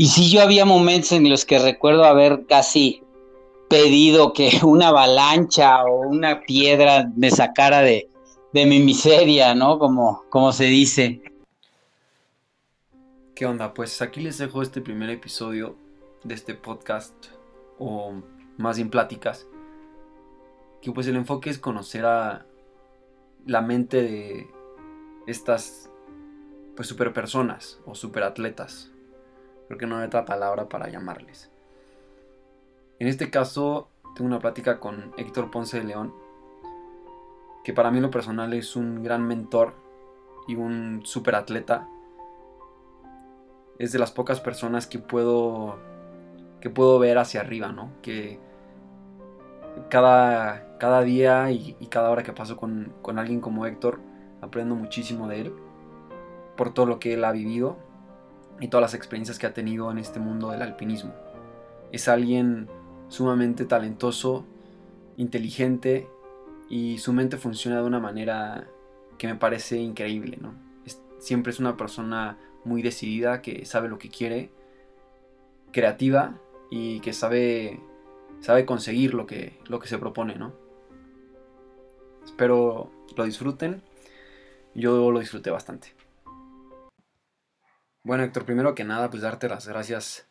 Y sí, yo había momentos en los que recuerdo haber casi pedido que una avalancha o una piedra me sacara de, de mi miseria, ¿no? Como, como se dice. ¿Qué onda? Pues aquí les dejo este primer episodio de este podcast, o más bien pláticas, que pues el enfoque es conocer a la mente de estas pues personas o super atletas. Creo que no hay otra palabra para llamarles. En este caso tengo una plática con Héctor Ponce de León, que para mí lo personal es un gran mentor y un super atleta. Es de las pocas personas que puedo que puedo ver hacia arriba, ¿no? Que cada, cada día y, cada hora que paso con, con alguien como Héctor, aprendo muchísimo de él por todo lo que él ha vivido y todas las experiencias que ha tenido en este mundo del alpinismo. Es alguien sumamente talentoso, inteligente y su mente funciona de una manera que me parece increíble, ¿no? siempre es una persona muy decidida, que sabe lo que quiere, creativa y que sabe, sabe conseguir lo que, lo que se propone, ¿no? Espero lo disfruten. Yo lo disfruté bastante. Bueno, Héctor, primero que nada, pues darte las gracias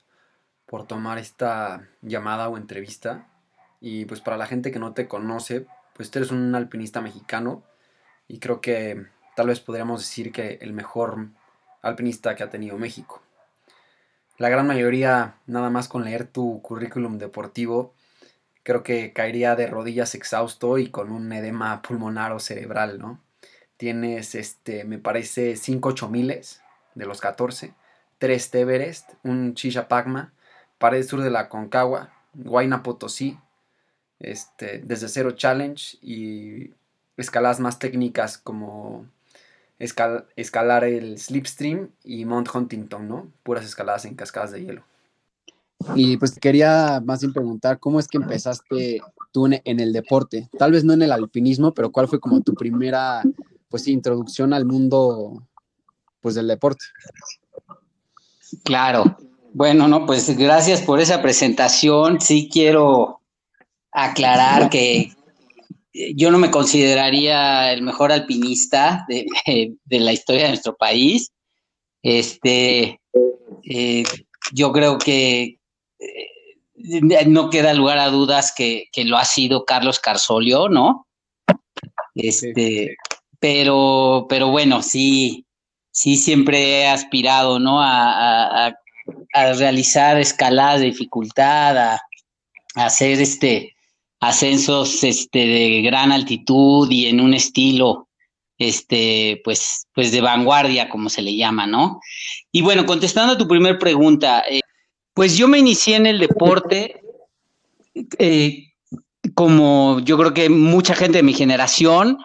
por tomar esta llamada o entrevista. Y pues para la gente que no te conoce, pues tú eres un alpinista mexicano y creo que tal vez podríamos decir que el mejor alpinista que ha tenido México. La gran mayoría, nada más con leer tu currículum deportivo, creo que caería de rodillas exhausto y con un edema pulmonar o cerebral, ¿no? Tienes, este, me parece, 5 miles de los 14, 3 Everest, un Chicha Pagma, pared sur de la Concagua, Huayna Potosí, este, desde cero challenge y escaladas más técnicas como escalar el slipstream y Mount Huntington, ¿no? Puras escaladas en cascadas de hielo. Y pues quería más bien preguntar, ¿cómo es que empezaste tú en el deporte? Tal vez no en el alpinismo, pero ¿cuál fue como tu primera, pues introducción al mundo, pues del deporte? Claro. Bueno, no, pues gracias por esa presentación. Sí quiero aclarar que yo no me consideraría el mejor alpinista de, la historia de nuestro país. Este, eh, yo creo que eh, no queda lugar a dudas que, lo ha sido Carlos Carsolio, ¿no? Este, pero, pero bueno, sí, sí siempre he aspirado, ¿no? A, realizar escaladas de dificultad, a, hacer este ascensos este, de gran altitud y en un estilo este, pues, pues de vanguardia, como se le llama, ¿no? Y bueno, contestando a tu primera pregunta, eh, pues yo me inicié en el deporte eh, como yo creo que mucha gente de mi generación,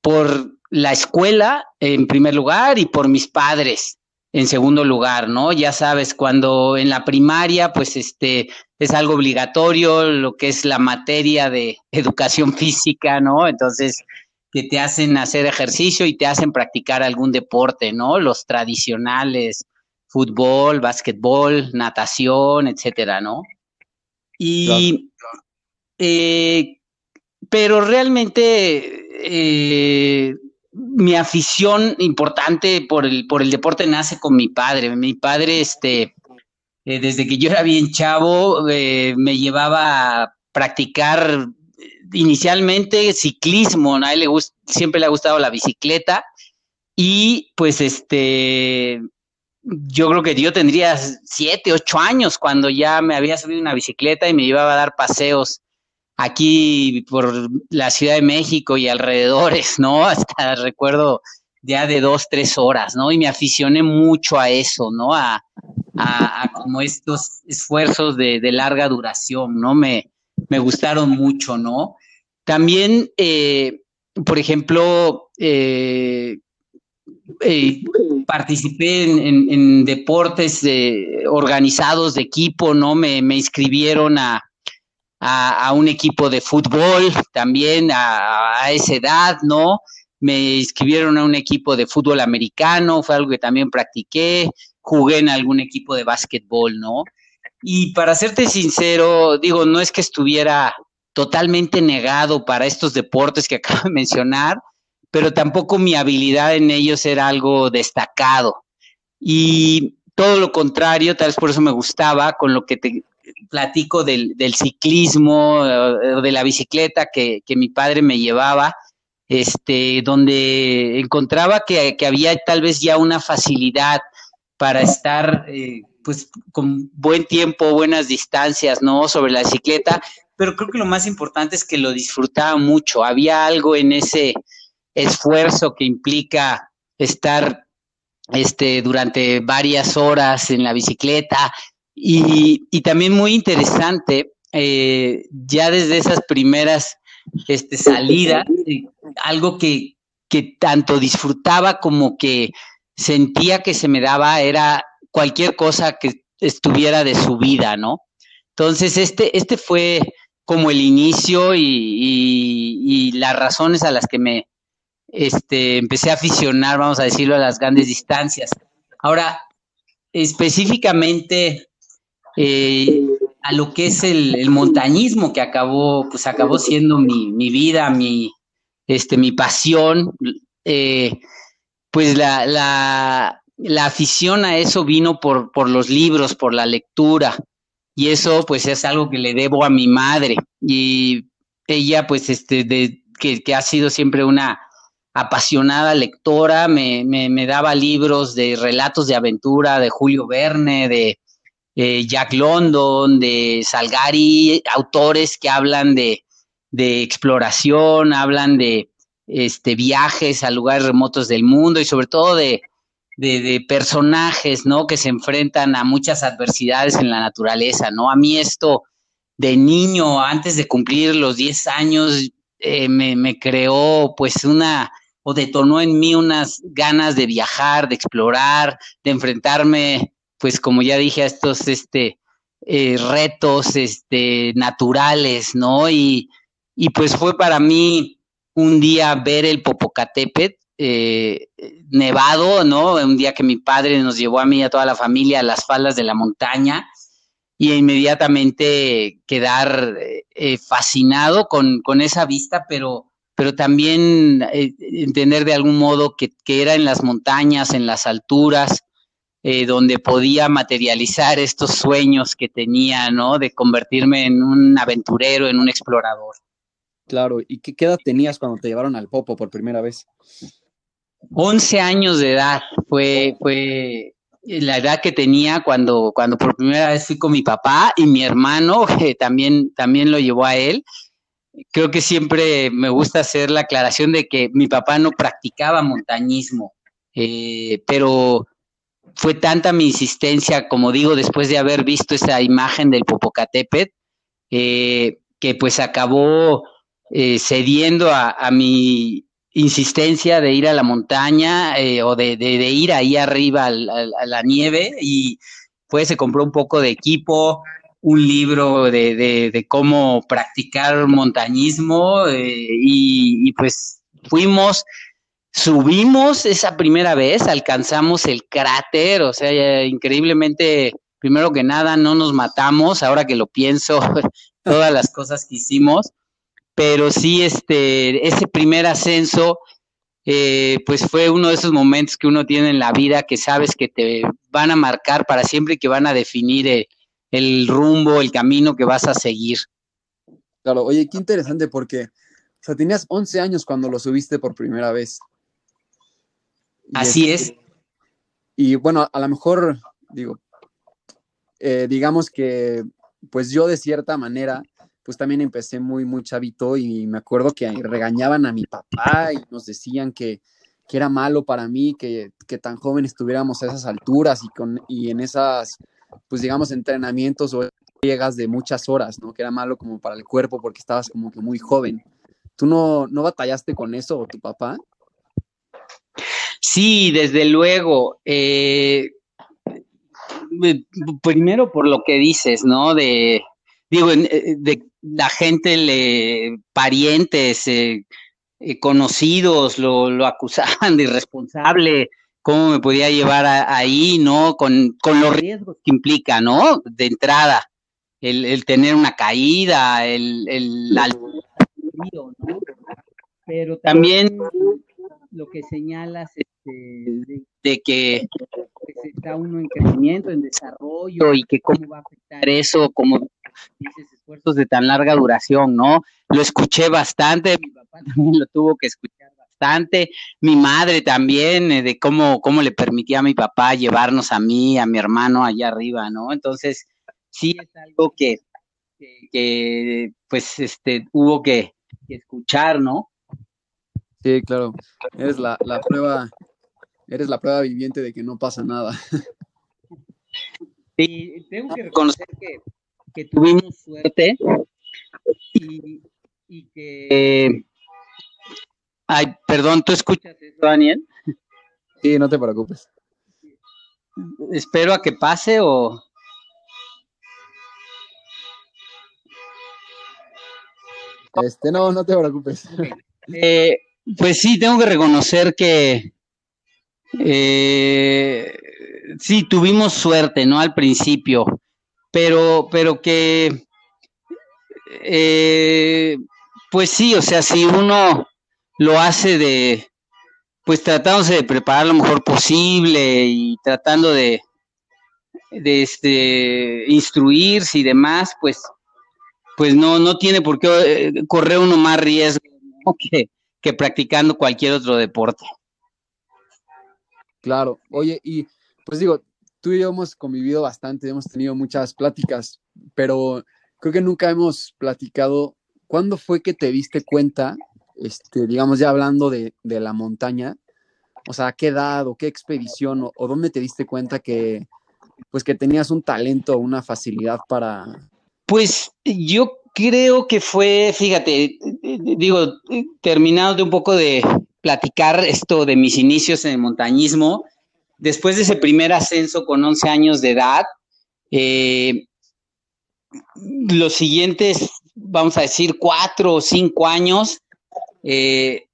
por la escuela en primer lugar y por mis padres en segundo lugar, ¿no? Ya sabes, cuando en la primaria, pues este, es algo obligatorio, lo que es la materia de educación física, ¿no? Entonces, que te hacen hacer ejercicio y te hacen practicar algún deporte, ¿no? Los tradicionales, fútbol, básquetbol, natación, etcétera, ¿no? Y, eh, pero realmente, eh, mi afición importante por el, por el deporte nace con mi padre. Mi padre, este, eh, desde que yo era bien chavo, eh, me llevaba a practicar inicialmente ciclismo, a él le siempre le ha gustado la bicicleta. Y pues este, yo creo que yo tendría siete, ocho años cuando ya me había subido una bicicleta y me llevaba a dar paseos aquí por la Ciudad de México y alrededores, ¿no? Hasta recuerdo ya de dos, tres horas, ¿no? Y me aficioné mucho a eso, ¿no? A, a, como estos esfuerzos de, larga duración, ¿no? Me, me gustaron mucho, ¿no? También, eh, por ejemplo, eh, eh, participé en, deportes organizados de equipo, ¿no? Me, me inscribieron a, a, un equipo de fútbol también a, esa edad, ¿no? Me inscribieron a un equipo de fútbol americano, fue algo que también practiqué. jugué en algún equipo de básquetbol, ¿no? Y para serte sincero, digo, no es que estuviera totalmente negado para estos deportes que acabo de mencionar, pero tampoco mi habilidad en ellos era algo destacado. Y todo lo contrario, tal vez por eso me gustaba, con lo que te platico del, ciclismo, eh, de la bicicleta que, mi padre me llevaba, este, donde encontraba que, había tal vez ya una facilidad para estar eh, pues con buen tiempo, buenas distancias, ¿no? Sobre la bicicleta, pero creo que lo más importante es que lo disfrutaba mucho. Había algo en ese esfuerzo que implica estar este, durante varias horas en la bicicleta y, también muy interesante, eh, ya desde esas primeras este, salidas, algo que, que tanto disfrutaba como que sentía que se me daba era cualquier cosa que estuviera de su vida, ¿no? Entonces, este, este fue como el inicio y, las razones a las que me este, empecé a aficionar, vamos a decirlo, a las grandes distancias. Ahora, específicamente eh, a lo que es el, montañismo, que acabó, pues acabó siendo mi, vida, mi, este, mi pasión, eh, pues la, la, la, afición a eso vino por, por los libros, por la lectura. Y eso pues es algo que le debo a mi madre. Y ella pues este de, que, ha sido siempre una apasionada lectora, me, me, daba libros de relatos de aventura de Julio Verne, de eh, Jack London, de Salgari, autores que hablan de, exploración, hablan de este, viajes a lugares remotos del mundo y sobre todo de, de, personajes, ¿no? Que se enfrentan a muchas adversidades en la naturaleza, ¿no? A mí esto de niño, antes de cumplir los 10 años, eh, me, me, creó pues una, o detonó en mí unas ganas de viajar, de explorar, de enfrentarme, pues como ya dije, a estos este, eh, retos este, naturales, ¿no? Y, y pues fue para mí un día ver el Popocatépetl eh, nevado, ¿no? Un día que mi padre nos llevó a mí y a toda la familia a las faldas de la montaña y inmediatamente quedar eh, fascinado con, esa vista, pero, pero también eh, entender de algún modo que, era en las montañas, en las alturas, donde podía materializar estos sueños que tenía, ¿no? De convertirme en un aventurero, en un explorador. Claro, ¿y qué, qué edad tenías cuando te llevaron al Popo por primera vez? 11 años de edad fue, fue la edad que tenía cuando, cuando por primera vez fui con mi papá y mi hermano, que también, también lo llevó a él. Creo que siempre me gusta hacer la aclaración de que mi papá no practicaba montañismo, eh, pero fue tanta mi insistencia, como digo, después de haber visto esa imagen del Popocatépetl, eh, que pues acabó eh, cediendo a, mi, insistencia de ir a la montaña eh, o de, ir ahí arriba a la nieve y pues se compró un poco de equipo, un libro de, cómo practicar montañismo eh, y, pues fuimos, subimos esa primera vez, alcanzamos el cráter, o sea, increíblemente, primero que nada, no nos matamos, ahora que lo pienso, todas las cosas que hicimos pero sí, este, ese primer ascenso, eh, pues fue uno de esos momentos que uno tiene en la vida que sabes que te van a marcar para siempre y que van a definir el, el rumbo, el camino que vas a seguir. Claro, oye, qué interesante porque, o sea, tenías 11 años cuando lo subiste por primera vez. Así es. Y bueno, a lo mejor, digo, eh, digamos que, pues yo de cierta manera, pues también empecé muy, muy chavito y me acuerdo que regañaban a mi papá y nos decían que, era malo para mí que, tan joven estuviéramos a esas alturas y, con, y en esas, pues digamos, entrenamientos o llegas de muchas horas, ¿no? Que era malo como para el cuerpo porque estabas como que muy joven. ¿Tú no, no batallaste con eso o tu papá? Sí, desde luego. Eh, primero por lo que dices, ¿no? De, digo, eh, de la gente, le, parientes, eh, eh, conocidos, lo, lo, acusaban de irresponsable cómo me podía llevar ahí, ¿no? Con, los riesgos que implica, ¿no? De entrada, el, tener una caída, el, el, ¿no? Pero también lo que señalas este, de, que pues, está uno en crecimiento, en desarrollo y que cómo va a afectar eso, como dices, esfuerzos de tan larga duración, ¿no? Lo escuché bastante, mi papá también lo tuvo que escuchar bastante, mi madre también, eh, de cómo, cómo le permitía a mi papá llevarnos a mí, a mi hermano allá arriba, ¿no? Entonces, sí es algo que, que, pues, este, hubo que, que escuchar, ¿no? Sí, claro. Eres la, la, prueba, eres la prueba viviente de que no pasa nada. Sí, tengo que reconocer que, que tuvimos suerte y, y, que... Ay, perdón, ¿tú escuchas eso, Daniel? Sí, no te preocupes. Espero a que pase o... Este, no, no te preocupes. Eh, pues sí, tengo que reconocer que eh, sí, tuvimos suerte, ¿no? Al principio, pero, pero que, eh, pues sí, o sea, si uno lo hace de, pues tratándose de preparar lo mejor posible y tratando de, de este, instruirse y demás, pues, pues no, no tiene por qué eh, correr uno más riesgo que practicando cualquier otro deporte. Claro, oye, y pues digo, tú y yo hemos convivido bastante, hemos tenido muchas pláticas, pero creo que nunca hemos platicado cuándo fue que te diste cuenta, este, digamos ya hablando de, la montaña, o sea, qué edad o qué expedición o, o, dónde te diste cuenta que, pues que tenías un talento, una facilidad para... Pues yo creo que fue, fíjate, digo, terminado de un poco de platicar esto de mis inicios en el montañismo, después de ese primer ascenso con 11 años de edad, eh, los siguientes, vamos a decir, cuatro o cinco años, eh,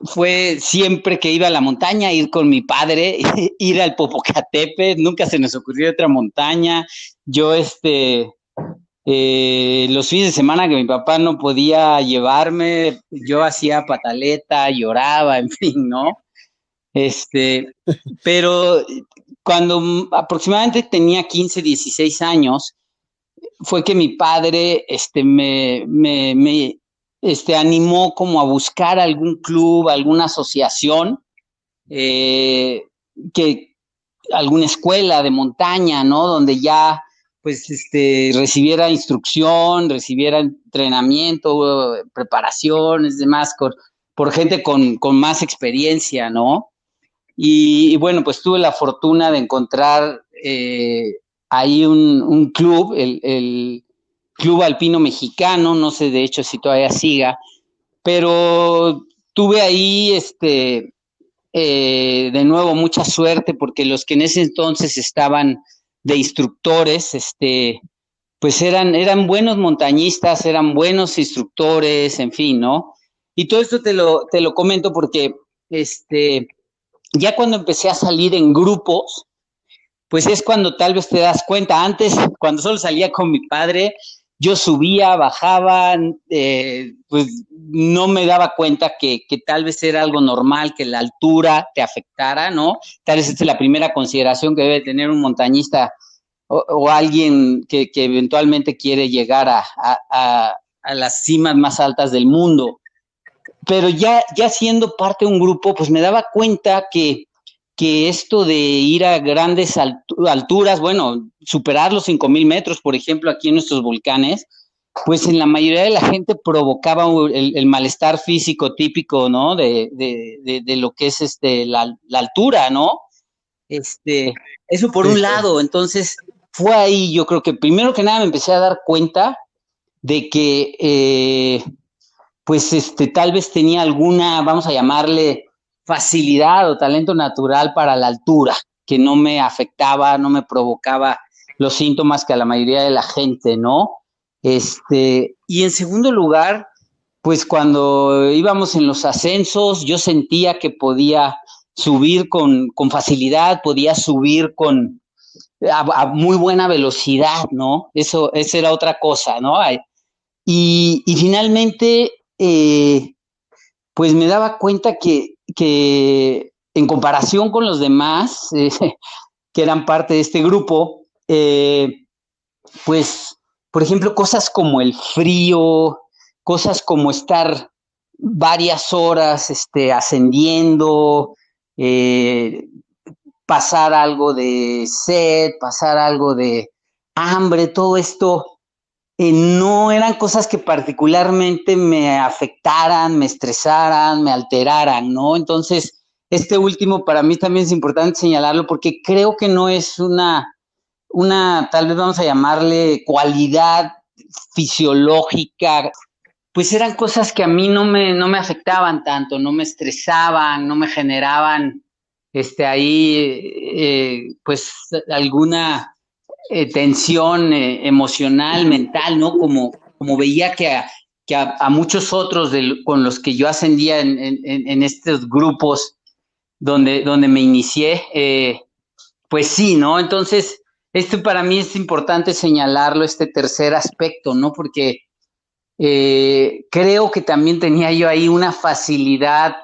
fue siempre que iba a la montaña, ir con mi padre, ir al Popocatepe, nunca se nos ocurrió otra montaña. Yo, este, eh, los fines de semana que mi papá no podía llevarme, yo hacía pataleta, lloraba, en fin, ¿no? Este, pero cuando aproximadamente tenía 15, 16 años, fue que mi padre este, me, me, este, animó como a buscar algún club, alguna asociación, eh, que, alguna escuela de montaña, ¿no? Donde ya pues este, recibiera instrucción, recibiera entrenamiento, preparaciones, demás, por, gente con, más experiencia, ¿no? Y, bueno, pues tuve la fortuna de encontrar eh, ahí un, club, el, Club Alpino Mexicano, no sé de hecho si todavía siga, pero tuve ahí, este, eh, de nuevo, mucha suerte porque los que en ese entonces estaban de instructores, este, pues eran, eran buenos montañistas, eran buenos instructores, en fin, ¿no? Y todo esto te lo, te lo comento porque, este, ya cuando empecé a salir en grupos, pues es cuando tal vez te das cuenta, antes, cuando solo salía con mi padre, yo subía, bajaba, eh, pues no me daba cuenta que, tal vez era algo normal, que la altura te afectara, ¿no? Tal vez esta es la primera consideración que debe tener un montañista o, alguien que, eventualmente quiere llegar a, a, las cimas más altas del mundo. Pero ya, ya siendo parte de un grupo, pues me daba cuenta que que esto de ir a grandes alturas, bueno, superar los 5.000 metros, por ejemplo, aquí en nuestros volcanes, pues en la mayoría de la gente provocaba el, malestar físico típico, ¿no? De, lo que es este, la, altura, ¿no? Este, eso por un lado, entonces fue ahí, yo creo que primero que nada me empecé a dar cuenta de que, eh, pues, este, tal vez tenía alguna, vamos a llamarle, facilidad o talento natural para la altura, que no me afectaba, no me provocaba los síntomas que a la mayoría de la gente, ¿no? Este, y en segundo lugar, pues cuando íbamos en los ascensos, yo sentía que podía subir con, facilidad, podía subir con a, muy buena velocidad, ¿no? Eso, esa era otra cosa, ¿no? Y, finalmente, eh, pues me daba cuenta que, que, en comparación con los demás eh, que eran parte de este grupo, eh, pues, por ejemplo, cosas como el frío, cosas como estar varias horas este, ascendiendo, eh, pasar algo de sed, pasar algo de hambre, todo esto eh, no eran cosas que particularmente me afectaran, me estresaran, me alteraran, ¿no? Entonces, este último para mí también es importante señalarlo porque creo que no es una, una, tal vez vamos a llamarle cualidad fisiológica pues eran cosas que a mí no me, no me afectaban tanto, no me estresaban, no me generaban este, ahí eh, pues alguna eh, tensión eh, emocional, mental, ¿no? Como, como veía que a, que a, muchos otros con los que yo ascendía en, en, estos grupos donde, donde me inicié, pues sí, ¿no? Entonces, esto para mí es importante señalarlo, este tercer aspecto, ¿no? Porque eh, creo que también tenía yo ahí una facilidad,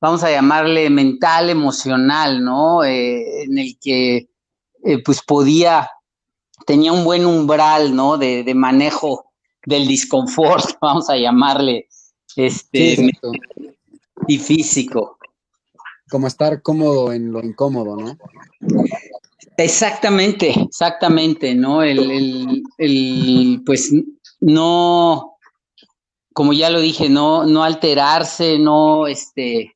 vamos a llamarle mental, emocional, ¿no? Eh, en el que eh, pues podía, tenía un buen umbral, ¿no? De, manejo del disconfort, vamos a llamarle, este, y físico. Como estar cómodo en lo incómodo, ¿no? Exactamente, exactamente, ¿no? el, el pues no, como ya lo dije, no, no alterarse, no este,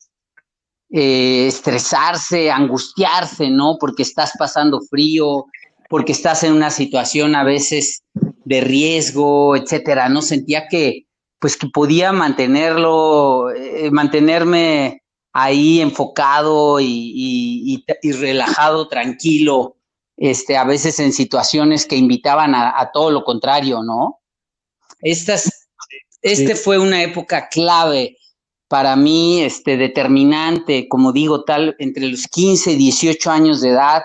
eh, estresarse, angustiarse, ¿no? Porque estás pasando frío, porque estás en una situación a veces de riesgo, etcétera. No sentía que, pues, que podía mantenerlo, eh, mantenerme ahí enfocado y, relajado, tranquilo, este, a veces en situaciones que invitaban a, a todo lo contrario, ¿no? Estas este fue una época clave para mí, este, determinante, como digo, tal, entre los 15 y 18 años de edad,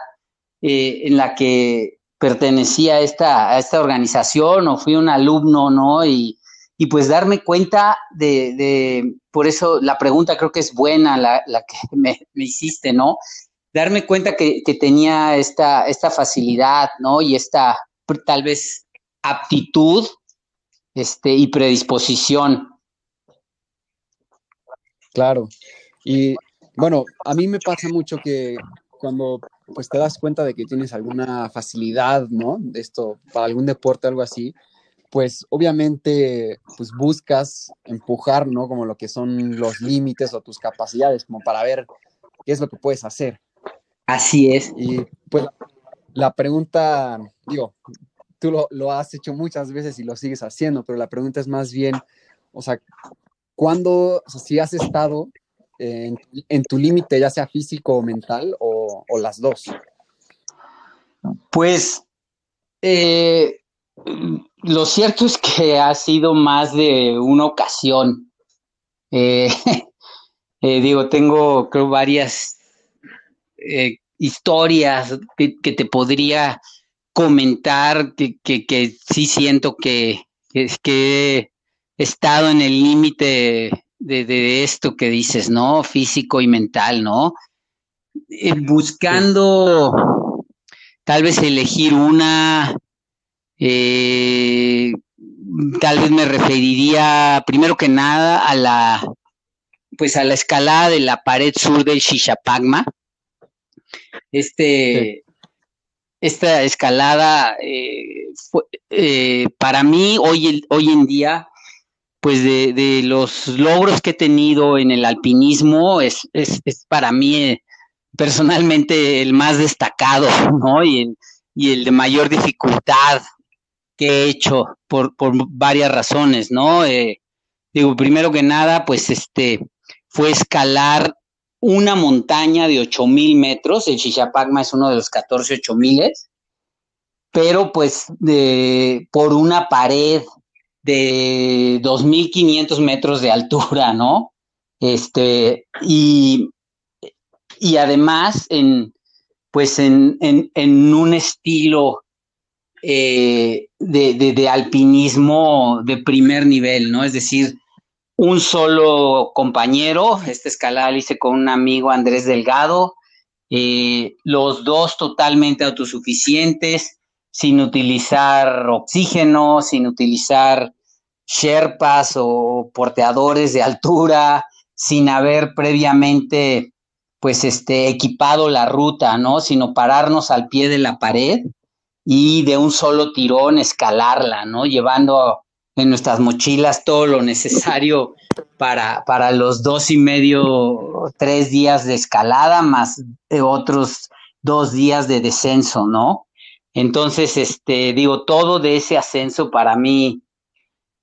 eh, en la que pertenecía a esta, a esta organización o fui un alumno, ¿no? Y, y pues darme cuenta de, por eso la pregunta creo que es buena, la, que me, me, hiciste, ¿no? Darme cuenta que, que, tenía esta, esta facilidad, ¿no? Y esta tal vez aptitud este, y predisposición. Claro. Y bueno, a mí me pasa mucho que cuando pues te das cuenta de que tienes alguna facilidad, ¿no? De esto, para algún deporte, algo así, pues obviamente pues buscas empujar, ¿no? Como lo que son los límites o tus capacidades, como para ver qué es lo que puedes hacer. Así es. Y pues la pregunta, digo, tú lo, has hecho muchas veces y lo sigues haciendo, pero la pregunta es más bien, o sea, ¿cuándo, o sea, si has estado en, tu límite, ya sea físico o mental, o, las dos? Pues eh, lo cierto es que ha sido más de una ocasión. Eh, eh, digo, tengo creo varias historias que, te podría comentar que, que, sí siento que, que he estado en el límite de, esto que dices, ¿no? Físico y mental, ¿no? Eh, buscando tal vez elegir una, eh, tal vez me referiría primero que nada a la, pues a la escalada de la pared sur del Shishapagma. Este, esta escalada eh, eh, para mí hoy, hoy en día, pues de, los logros que he tenido en el alpinismo, es, es, para mí eh, personalmente el más destacado, ¿no? Y el, y el de mayor dificultad que he hecho por, varias razones, ¿no? digo, primero que nada, pues este, fue escalar una montaña de 8000 metros, el Chichapagma es uno de los 14 8000, pero pues de, por una pared de 2500 metros de altura, ¿no? Este, y y además en, pues en, un estilo eh, de, alpinismo de primer nivel, ¿no? Es decir, un solo compañero, esta escalada la hice con un amigo Andrés Delgado, eh, los dos totalmente autosuficientes, sin utilizar oxígeno, sin utilizar sherpas o porteadores de altura, sin haber previamente pues este equipado la ruta, ¿no? Sino pararnos al pie de la pared y de un solo tirón escalarla, ¿no? Llevando en nuestras mochilas todo lo necesario para, para los dos y medio, tres días de escalada, más otros dos días de descenso, ¿no? Entonces, este, digo, todo de ese ascenso para mí,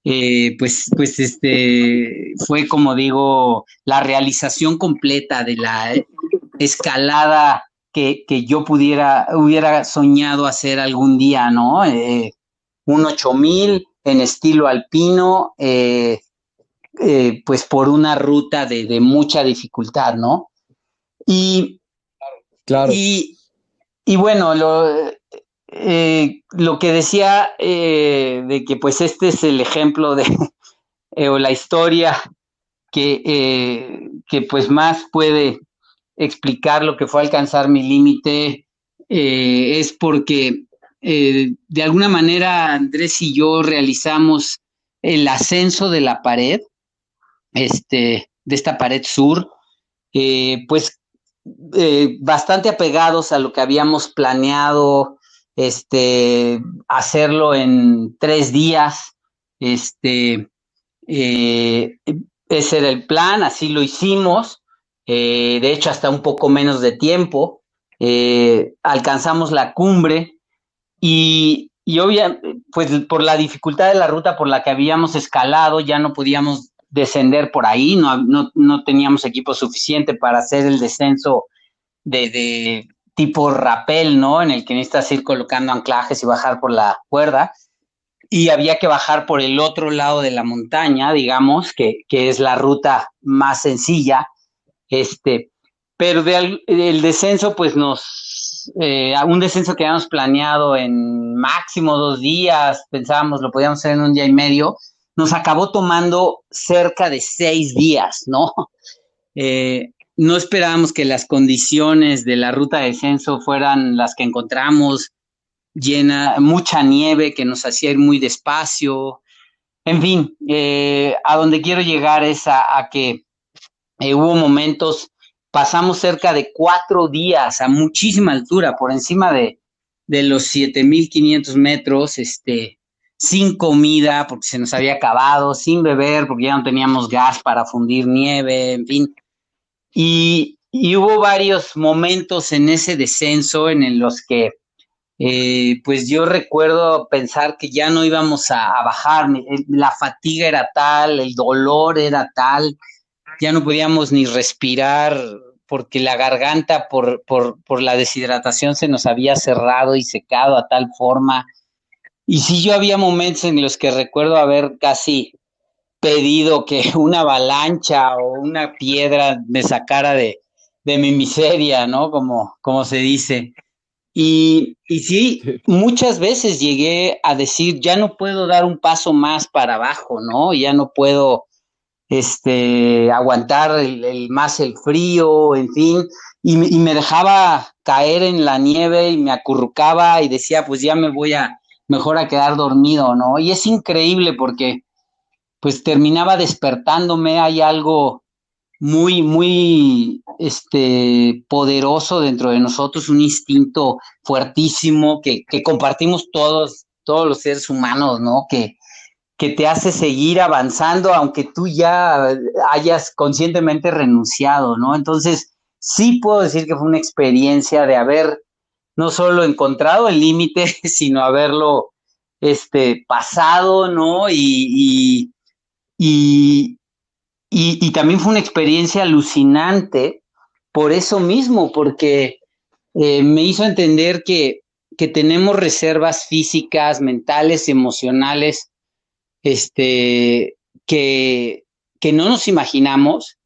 eh, pues, pues, este, fue como digo, la realización completa de la escalada que, yo pudiera, hubiera soñado hacer algún día, ¿no? Eh, un 8000 en estilo alpino, eh, pues por una ruta de, de, mucha dificultad, ¿no? Y, claro. y, y bueno, lo, eh, lo que decía eh, de que pues este es el ejemplo de eh, o la historia que, que, pues más puede explicar lo que fue alcanzar mi límite es porque de alguna manera Andrés y yo realizamos el ascenso de la pared, este, de esta pared sur, pues bastante apegados a lo que habíamos planeado, este, hacerlo en tres días, este, eh, ese era el plan, así lo hicimos, eh, de hecho hasta un poco menos de tiempo, eh, alcanzamos la cumbre y, y pues por la dificultad de la ruta por la que habíamos escalado, ya no podíamos descender por ahí, no, no, no teníamos equipo suficiente para hacer el descenso de, de, tipo rapel, ¿no? En el que necesitas ir colocando anclajes y bajar por la cuerda. Y había que bajar por el otro lado de la montaña, digamos, que, es la ruta más sencilla. Este, pero el descenso, pues nos, eh, un descenso que habíamos planeado en máximo dos días, pensábamos lo podíamos hacer en un día y medio, nos acabó tomando cerca de seis días, ¿no? Eh, no esperábamos que las condiciones de la ruta de descenso fueran las que encontramos, llena, mucha nieve que nos hacía ir muy despacio. En fin, eh, a donde quiero llegar es a, que eh, hubo momentos, pasamos cerca de cuatro días a muchísima altura, por encima de, de los 7500 metros, este, sin comida porque se nos había acabado, sin beber porque ya no teníamos gas para fundir nieve, en fin y, hubo varios momentos en ese descenso en los que, eh, pues yo recuerdo pensar que ya no íbamos a, bajar, la fatiga era tal, el dolor era tal, ya no podíamos ni respirar porque la garganta por, por, por la deshidratación se nos había cerrado y secado a tal forma. Y sí, yo había momentos en los que recuerdo haber casi pedido que una avalancha o una piedra me sacara de, mi miseria, ¿no? Como, como se dice. Y, y, sí, muchas veces llegué a decir, ya no puedo dar un paso más para abajo, ¿no? Ya no puedo este, aguantar el, más el frío, en fin, y, y, me dejaba caer en la nieve y me acurrucaba y decía, pues ya me voy a, mejor a quedar dormido, ¿no? Y es increíble porque pues terminaba despertándome, hay algo muy, muy este, poderoso dentro de nosotros, un instinto fuertísimo que, compartimos todos, todos los seres humanos, ¿no? Que, que te hace seguir avanzando aunque tú ya hayas conscientemente renunciado, ¿no? Entonces, sí puedo decir que fue una experiencia de haber no solo encontrado el límite, sino haberlo este, pasado, ¿no? y, y, y, también fue una experiencia alucinante por eso mismo, porque eh, me hizo entender que, que, tenemos reservas físicas, mentales, emocionales, este, que, que no nos imaginamos,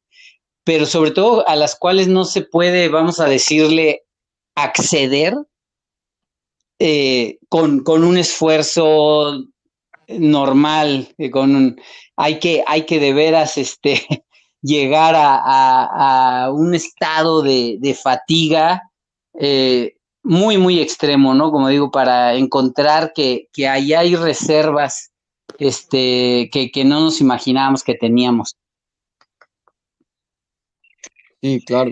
pero sobre todo a las cuales no se puede, vamos a decirle, acceder eh, con, un esfuerzo normal, eh, con hay que, hay que de veras este, llegar a, un estado de, fatiga eh, muy, muy extremo, ¿no? Como digo, para encontrar que, que ahí hay reservas este, que, que no nos imaginábamos que teníamos. Sí, claro.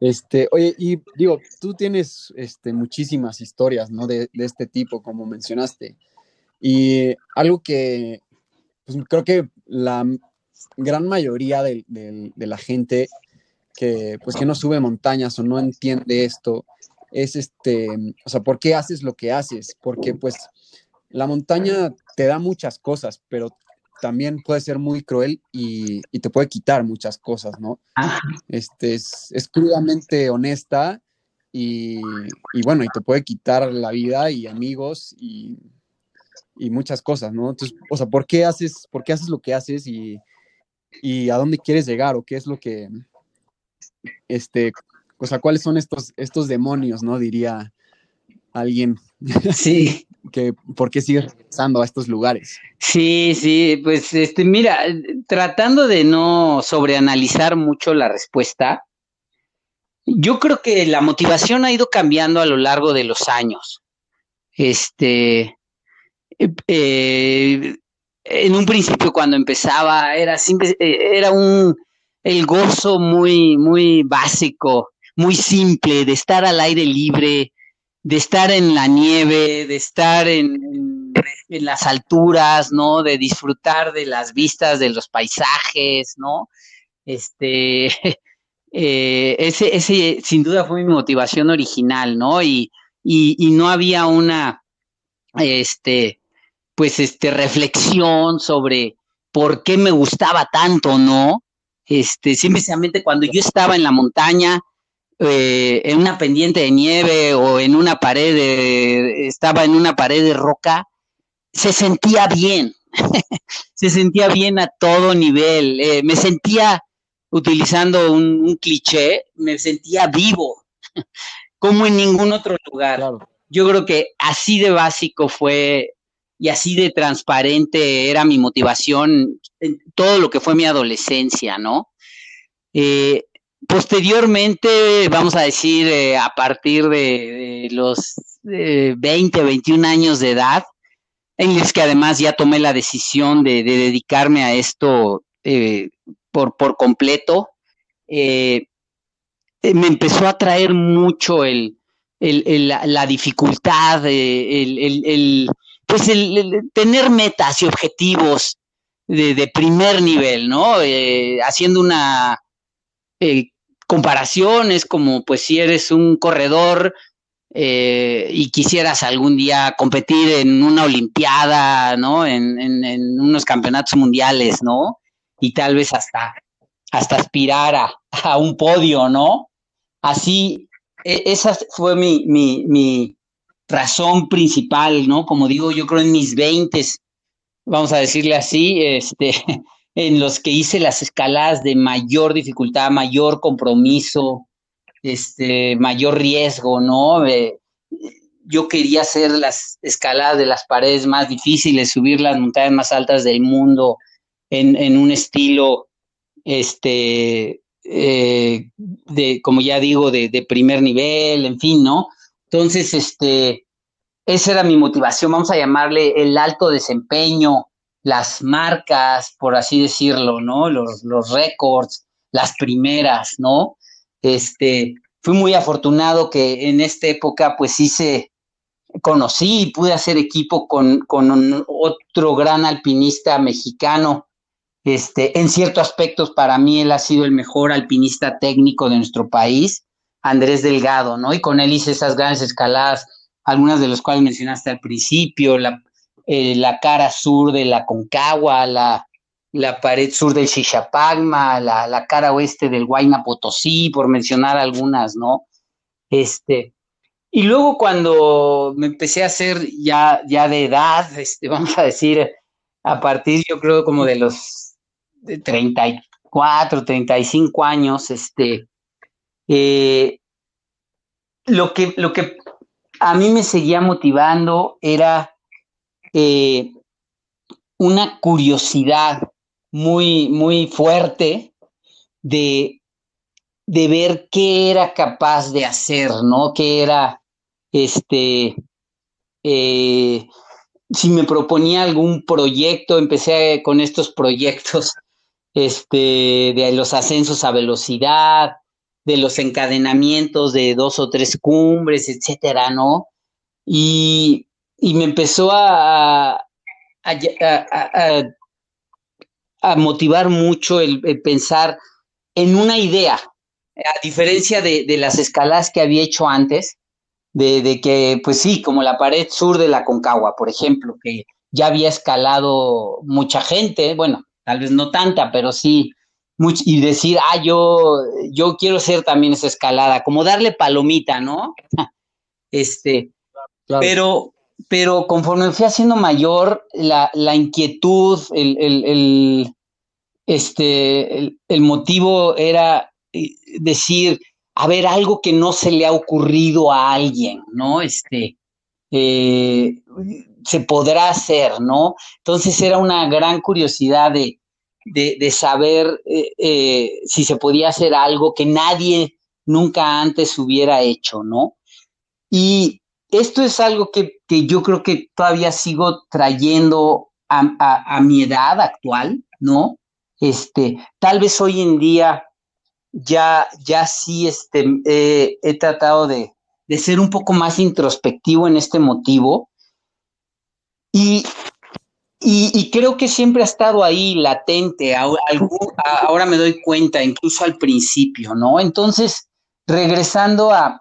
Este, oye, y digo, tú tienes este, muchísimas historias, ¿no? De, este tipo, como mencionaste. Y algo que pues, creo que la gran mayoría de, la gente que, pues, que no sube montañas o no entiende esto es este, o sea, ¿por qué haces lo que haces? Porque pues la montaña te da muchas cosas, pero también puede ser muy cruel y, te puede quitar muchas cosas, ¿no? Este, es, crudamente honesta y, bueno, y te puede quitar la vida y amigos y, muchas cosas, ¿no? Entonces, o sea, ¿por qué haces, por qué haces lo que haces y, a dónde quieres llegar o qué es lo que, este, o sea, cuáles son estos, estos demonios, ¿no? Diría alguien. Sí. que por qué sigues regresando a estos lugares. Sí, sí, pues este, mira, tratando de no sobreanalizar mucho la respuesta, yo creo que la motivación ha ido cambiando a lo largo de los años. Este, eh, en un principio cuando empezaba era era un el gozo muy muy básico, muy simple de estar al aire libre, de estar en la nieve, de estar en, en, las alturas, ¿no? De disfrutar de las vistas de los paisajes, ¿no? Este, eh, ese, ese sin duda fue mi motivación original, ¿no? Y, y, y, no había una, este, pues, este, reflexión sobre por qué me gustaba tanto, ¿no? Este, simplemente cuando yo estaba en la montaña, eh, en una pendiente de nieve o en una pared, de, estaba en una pared de roca, se sentía bien, se sentía bien a todo nivel, eh, me sentía, utilizando un, cliché, me sentía vivo, como en ningún otro lugar. Yo creo que así de básico fue y así de transparente era mi motivación en todo lo que fue mi adolescencia, ¿no? Eh, Posteriormente, vamos a decir, eh, a partir de, los 20, eh, 21 años de edad, en los que además ya tomé la decisión de, dedicarme a esto por, por completo, me empezó a traer mucho el, la, dificultad, el, pues el, tener metas y objetivos de, primer nivel, ¿no? haciendo una comparaciones como pues si eres un corredor eh, y quisieras algún día competir en una olimpiada, ¿no? En, unos campeonatos mundiales, ¿no? Y tal vez hasta, hasta aspirar a, un podio, ¿no? Así, e, esa fue mi, mi, mi razón principal, ¿no? Como digo, yo creo en mis veintes, vamos a decirle así, este, en los que hice las escaladas de mayor dificultad, mayor compromiso, este, mayor riesgo, ¿no? Eh, yo quería hacer las escaladas de las paredes más difíciles, subir las montañas más altas del mundo en, un estilo, este, eh, de, como ya digo, de, de, primer nivel, en fin, ¿no? Entonces, este, esa era mi motivación, vamos a llamarle el alto desempeño, las marcas, por así decirlo, ¿no? Los, los récords, las primeras, ¿no? Este, fui muy afortunado que en esta época, pues hice, conocí y pude hacer equipo con, con otro gran alpinista mexicano. Este, en ciertos aspectos, para mí, él ha sido el mejor alpinista técnico de nuestro país, Andrés Delgado, ¿no? Y con él hice esas grandes escaladas, algunas de las cuales mencionaste al principio, la, eh, la cara sur de la Concagua, la, la pared sur del Xixapagma, la, la, cara oeste del Huayna Potosí, por mencionar algunas, ¿no? Este, y luego cuando me empecé a hacer ya, ya de edad, este, vamos a decir, a partir yo creo como de los 30 y 34, 35 años, este, eh, lo, que, lo que a mí me seguía motivando era eh, una curiosidad muy, muy fuerte de, de ver qué era capaz de hacer, ¿no? Qué era, este, eh, si me proponía algún proyecto, empecé con estos proyectos este, de los ascensos a velocidad, de los encadenamientos de dos o tres cumbres, etcétera, ¿no? Y, me empezó a, a, motivar mucho el, pensar en una idea, a diferencia de, de, las escaladas que había hecho antes, de, de, que, pues sí, como la pared sur de la Concagua, por ejemplo, que ya había escalado mucha gente, bueno, tal vez no tanta, pero sí, y decir, ah, yo, yo quiero ser también esa escalada, como darle palomita, ¿no? este, pero, pero conforme fui haciendo mayor, la, la inquietud, el, el, el este, el, motivo era eh, decir, a ver, algo que no se le ha ocurrido a alguien, ¿no? Este, eh, se podrá hacer, ¿no? Entonces era una gran curiosidad de, de, saber eh, eh, si se podía hacer algo que nadie nunca antes hubiera hecho, ¿no? Y esto es algo que, yo creo que todavía sigo trayendo a, mi edad actual, ¿no? Este, tal vez hoy en día ya, ya sí este, he tratado de, de ser un poco más introspectivo en este motivo. Y y, creo que siempre ha estado ahí latente, ahora me doy cuenta, incluso al principio, ¿no? Entonces, regresando a,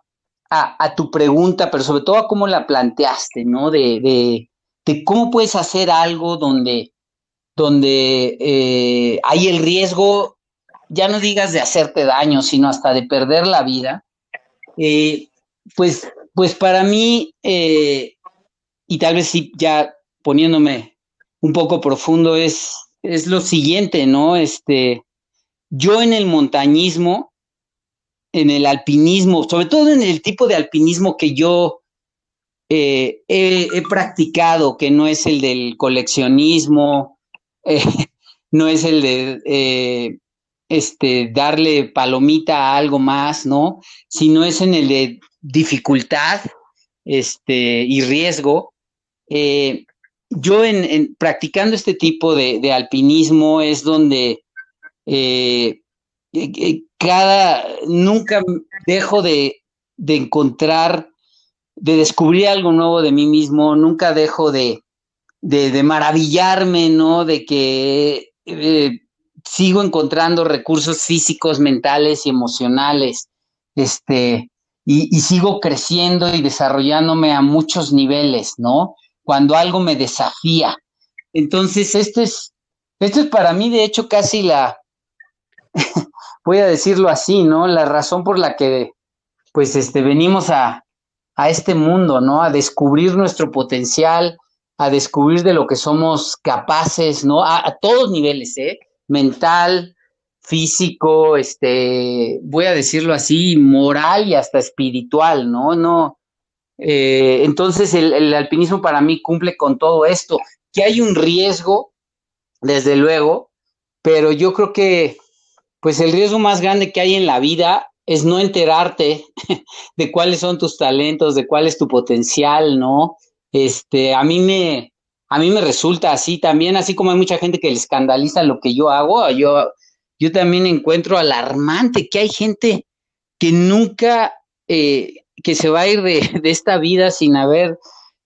tu pregunta, pero sobre todo a cómo la planteaste, ¿no? De, cómo puedes hacer algo donde, donde eh, hay el riesgo, ya no digas de hacerte daño, sino hasta de perder la vida, eh, pues, pues para mí, eh, y tal vez sí, ya poniéndome un poco profundo es, es lo siguiente, ¿no? Este, yo en el montañismo, en el alpinismo, sobre todo en el tipo de alpinismo que yo eh, he, practicado, que no es el del coleccionismo, eh, no es el de eh, este, darle palomita a algo más, ¿no? Sino es en el de dificultad este, y riesgo yo en, practicando este tipo de, alpinismo es donde eh, eh, eh, cada, nunca dejo de, encontrar, de descubrir algo nuevo de mí mismo, nunca dejo de, de, maravillarme, ¿no? De que sigo encontrando recursos físicos, mentales y emocionales, este, y sigo creciendo y desarrollándome a muchos niveles, ¿no? Cuando algo me desafía. Entonces, esto es, esto es para mí, de hecho, casi la, voy a decirlo así, ¿no? La razón por la que, pues, este, venimos a, a este mundo, ¿no? A descubrir nuestro potencial, a descubrir de lo que somos capaces, ¿no? A, a todos niveles, ¿eh? Mental, físico, este, voy a decirlo así, moral y hasta espiritual, ¿no? No, eh, entonces el, alpinismo para mí cumple con todo esto, que hay un riesgo, desde luego, pero yo creo que pues el riesgo más grande que hay en la vida es no enterarte de cuáles son tus talentos, de cuál es tu potencial, ¿no? Este, a mí me, a mí me resulta así también, así como hay mucha gente que le escandaliza lo que yo hago, yo, yo también encuentro alarmante que hay gente que nunca eh, que se va a ir de, esta vida sin haber,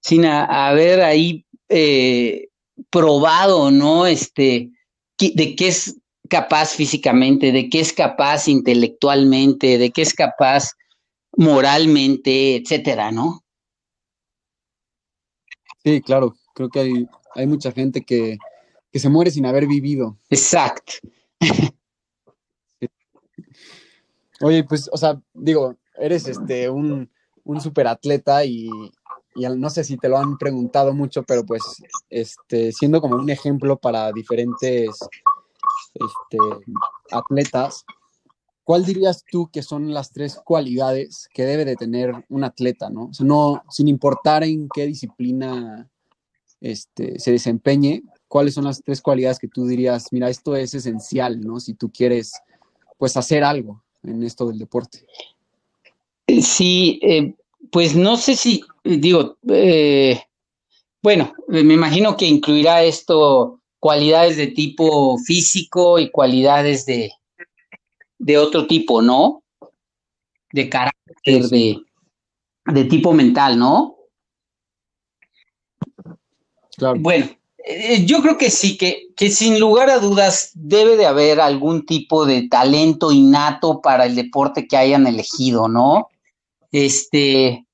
sin haber ahí eh, probado, ¿no? Este, de qué es capaz físicamente, de qué es capaz intelectualmente, de qué es capaz moralmente, etcétera, ¿no? Sí, claro. Creo que hay, hay mucha gente que, que se muere sin haber vivido. Exacto. Oye, pues, o sea, digo, eres este un, un superatleta y, y, no sé si te lo han preguntado mucho, pero pues este, siendo como un ejemplo para diferentes este, atletas, ¿cuál dirías tú que son las tres cualidades que debe de tener un atleta, ¿no? no sin importar en qué disciplina este, se desempeñe, ¿cuáles son las tres cualidades que tú dirías, mira, esto es esencial, ¿no? Si tú quieres, pues, hacer algo en esto del deporte. Sí, eh, pues no sé si, digo, eh, bueno, me imagino que incluirá esto cualidades de tipo físico y cualidades de, de otro tipo, ¿no? De carácter, de, de tipo mental, ¿no? Claro. Bueno, eh, yo creo que sí, que, que sin lugar a dudas debe de haber algún tipo de talento innato para el deporte que hayan elegido, ¿no? Este,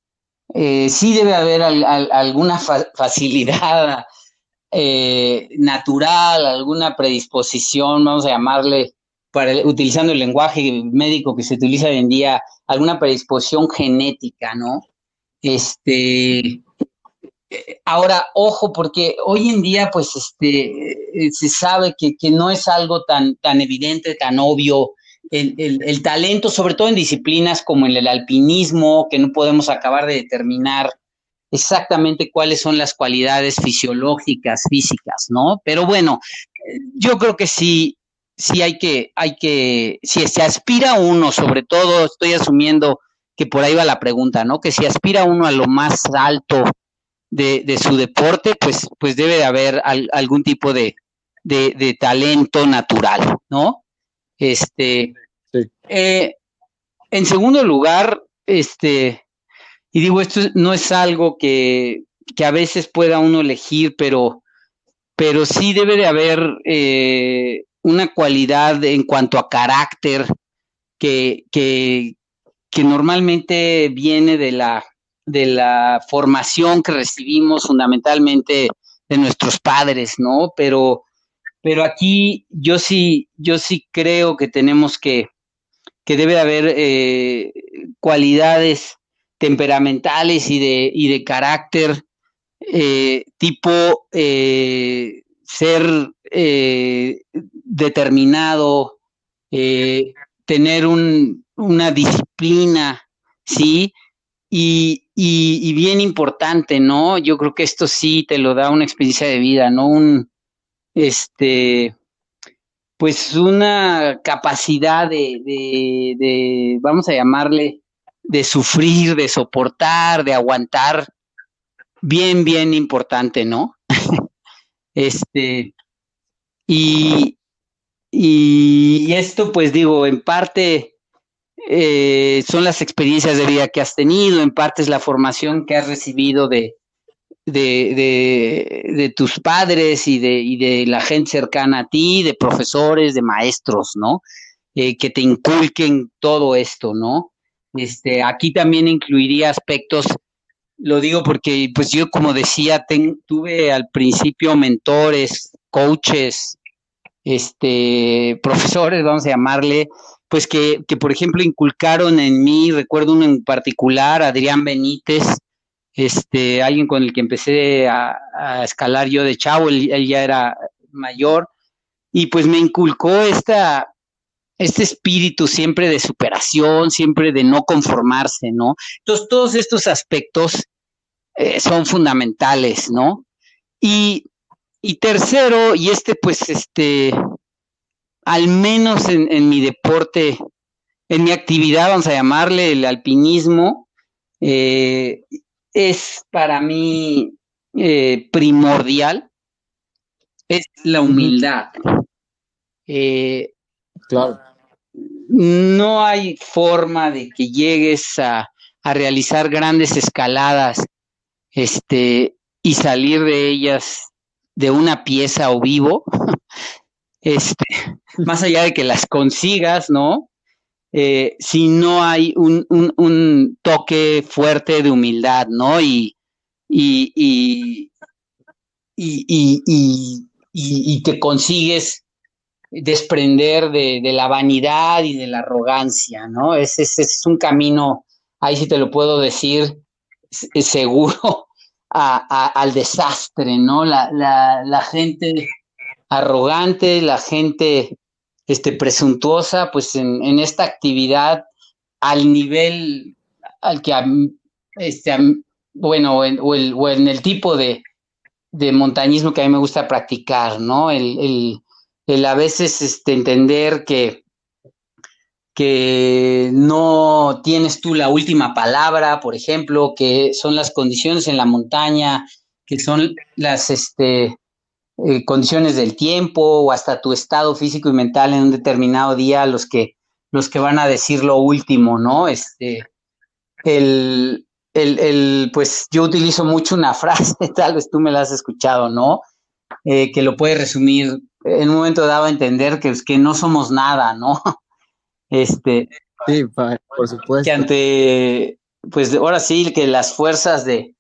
eh, sí debe haber alguna facilidad eh, natural, alguna predisposición, vamos a llamarle, para utilizando el lenguaje médico que se utiliza hoy en día, alguna predisposición genética, ¿no? Este, ahora, ojo, porque hoy en día, pues, este, se sabe que, que no es algo tan, tan evidente, tan obvio, el, talento, sobre todo en disciplinas como el alpinismo, que no podemos acabar de determinar exactamente cuáles son las cualidades fisiológicas, físicas, ¿no? Pero bueno, yo creo que sí, sí hay que, hay que, si se aspira uno, sobre todo, estoy asumiendo que por ahí va la pregunta, ¿no? Que si aspira uno a lo más alto de, su deporte, pues, pues debe de haber algún tipo de, de talento natural, ¿no? Este, eh, en segundo lugar, este, y digo, esto no es algo que, a veces pueda uno elegir, pero, pero sí debe de haber eh, una cualidad en cuanto a carácter que, que, que normalmente viene de la, de la formación que recibimos fundamentalmente de nuestros padres, ¿no? Pero pero aquí yo sí, yo sí creo que tenemos que, que debe haber eh, cualidades temperamentales y de, y de carácter eh, tipo eh, ser determinado, tener un, una disciplina, ¿sí? Y, y, y, bien importante, ¿no? Yo creo que esto sí te lo da una experiencia de vida, ¿no? Un, este, pues una capacidad de, de, vamos a llamarle, de sufrir, de soportar, de aguantar, bien, bien importante, ¿no? este, y, y esto, pues digo, en parte eh, son las experiencias de vida que has tenido, en parte es la formación que has recibido de, de, de, tus padres y de, y de la gente cercana a ti, de profesores, de maestros, ¿no? Eh, que te inculquen todo esto, ¿no? Este, aquí también incluiría aspectos, lo digo porque, pues yo como decía, tuve al principio mentores, coaches, este, profesores, vamos a llamarle, pues que, que por ejemplo inculcaron en mí, recuerdo uno en particular, Adrián Benítez, este, alguien con el que empecé a, escalar yo de chavo, él, ya era mayor, y pues me inculcó esta, este espíritu siempre de superación, siempre de no conformarse, ¿no? Entonces, todos estos aspectos eh, son fundamentales, ¿no? Y, y, tercero, y este, pues, este, al menos en, mi deporte, en mi actividad, vamos a llamarle el alpinismo, eh, es para mí eh, primordial es la humildad. Eh, claro. No hay forma de que llegues a, realizar grandes escaladas este, y salir de ellas de una pieza o vivo. este, más allá de que las consigas, ¿no? Eh, si no hay un, un, toque fuerte de humildad, ¿no? Y, y, y, y, y que consigues desprender de, de, la vanidad y de la arrogancia, ¿no? Ese, es un camino, ahí sí te lo puedo decir, seguro al desastre, ¿no? La, la, la gente arrogante, la gente este, presuntuosa, pues en, esta actividad al nivel al que, este, bueno, o en, el, tipo de, montañismo que a mí me gusta practicar, ¿no? El, a veces este, entender que, que no tienes tú la última palabra, por ejemplo, que son las condiciones en la montaña, que son las, este, eh, condiciones del tiempo o hasta tu estado físico y mental en un determinado día los que, los que van a decir lo último, ¿no? Este, el, el, pues yo utilizo mucho una frase, tal vez tú me la has escuchado, ¿no? Eh, que lo puede resumir, en un momento dado a entender que, que no somos nada, ¿no? Este, sí, por supuesto. Que ante, pues ahora sí, que las fuerzas de,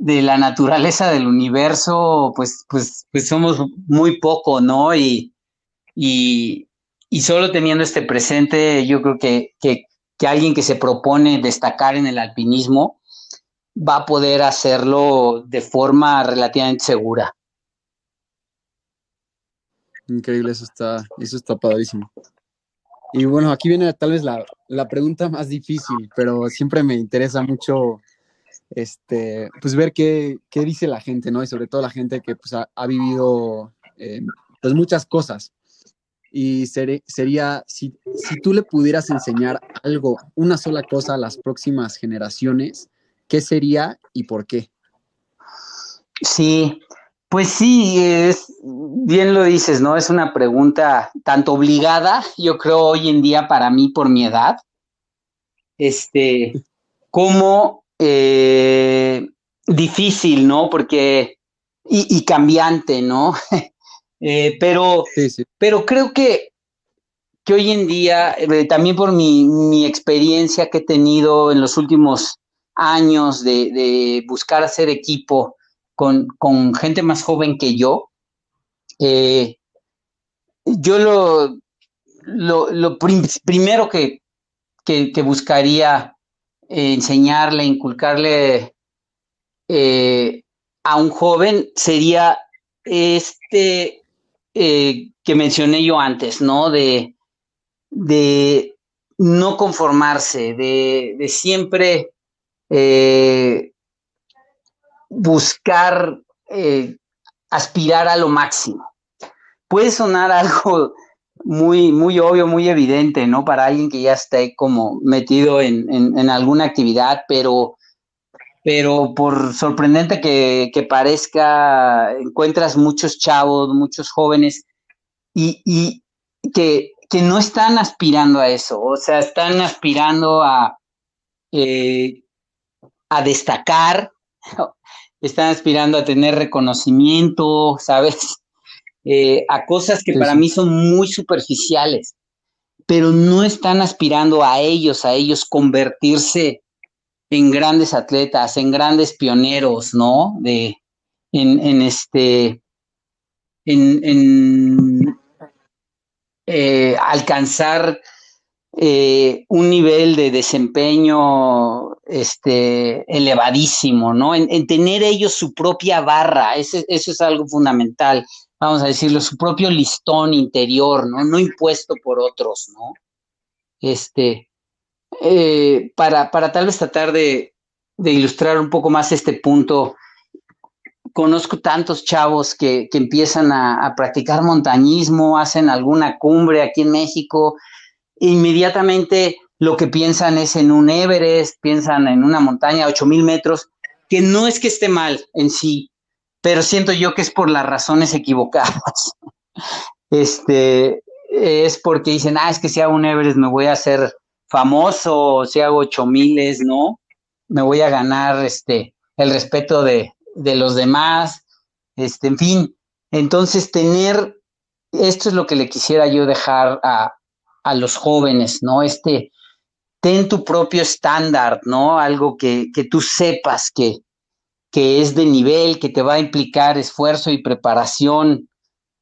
de la naturaleza del universo, pues, pues, pues somos muy poco, ¿no? Y, y, solo teniendo este presente, yo creo que, que, alguien que se propone destacar en el alpinismo va a poder hacerlo de forma relativamente segura. Increíble, eso está, eso está padrísimo. Y bueno, aquí viene tal vez la, la pregunta más difícil, pero siempre me interesa mucho este, pues ver qué, qué, dice la gente, ¿no? Y sobre todo la gente que pues, ha, vivido eh, pues muchas cosas. Y sería, si, si tú le pudieras enseñar algo, una sola cosa a las próximas generaciones, ¿qué sería y por qué? Sí, pues sí, es, bien lo dices, ¿no? Es una pregunta tanto obligada, yo creo hoy en día para mí por mi edad, este, como eh, difícil, ¿no? Porque, y, cambiante, ¿no? Eh, pero, pero creo que, que hoy en día, eh, también por mi, experiencia que he tenido en los últimos años de, buscar hacer equipo con, gente más joven que yo, yo lo, lo, primero que, que buscaría enseñarle, inculcarle eh, a un joven sería este eh, que mencioné yo antes, ¿no? De, de no conformarse, de, siempre eh, buscar aspirar a lo máximo. Puede sonar algo muy, muy obvio, muy evidente, ¿no? Para alguien que ya esté como metido en, alguna actividad, pero, pero por sorprendente que, parezca, encuentras muchos chavos, muchos jóvenes y, que, no están aspirando a eso, o sea, están aspirando a, eh, a destacar, están aspirando a tener reconocimiento, ¿sabes? Eh, a cosas que para mí son muy superficiales, pero no están aspirando a ellos, a ellos convertirse en grandes atletas, en grandes pioneros, ¿no? De, en, este, en, eh, alcanzar eh, un nivel de desempeño este, elevadísimo, ¿no? En, tener ellos su propia barra, eso es algo fundamental vamos a decirlo, su propio listón interior, ¿no? No impuesto por otros, ¿no? Este, eh, para, para, tal vez tratar de, ilustrar un poco más este punto, conozco tantos chavos que, empiezan a, practicar montañismo, hacen alguna cumbre aquí en México, e inmediatamente lo que piensan es en un Everest, piensan en una montaña a 8000 metros, que no es que esté mal en sí, pero siento yo que es por las razones equivocadas. Este, es porque dicen, ah, es que si hago un Everest me voy a hacer famoso, si hago ocho miles, ¿no? Me voy a ganar este, el respeto de, de los demás, este, en fin. Entonces, tener, esto es lo que le quisiera yo dejar a, a los jóvenes, ¿no? Este, ten tu propio estándar, ¿no? Algo que, que tú sepas que, que es de nivel, que te va a implicar esfuerzo y preparación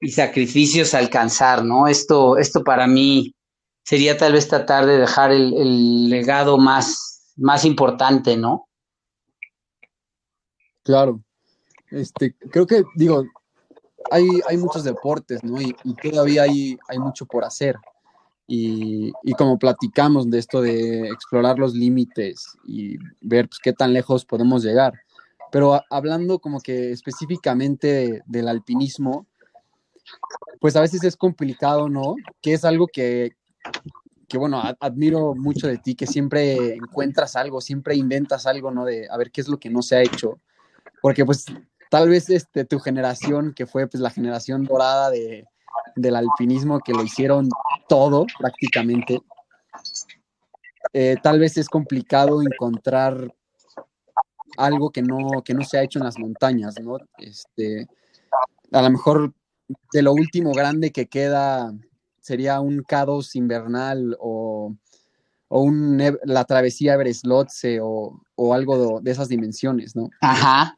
y sacrificios a alcanzar, ¿no? Esto, esto para mí sería tal vez tratar de dejar el, legado más, más importante, ¿no? Claro. Este, creo que, digo, hay, hay muchos deportes, ¿no? Y, todavía hay, hay mucho por hacer. Y, y, como platicamos de esto de explorar los límites y ver pues, qué tan lejos podemos llegar. Pero hablando como que específicamente del alpinismo, pues a veces es complicado, ¿no? Que es algo que, que bueno, admiro mucho de ti, que siempre encuentras algo, siempre inventas algo, ¿no? De a ver qué es lo que no se ha hecho. Porque pues tal vez este, tu generación, que fue pues la generación dorada de, del alpinismo, que lo hicieron todo prácticamente, eh, tal vez es complicado encontrar algo que no, que no se ha hecho en las montañas, ¿no? Este, a lo mejor de lo último grande que queda sería un K2 invernal o, o un, la travesía Everest Lhotse o, o algo de, esas dimensiones, ¿no? Ajá.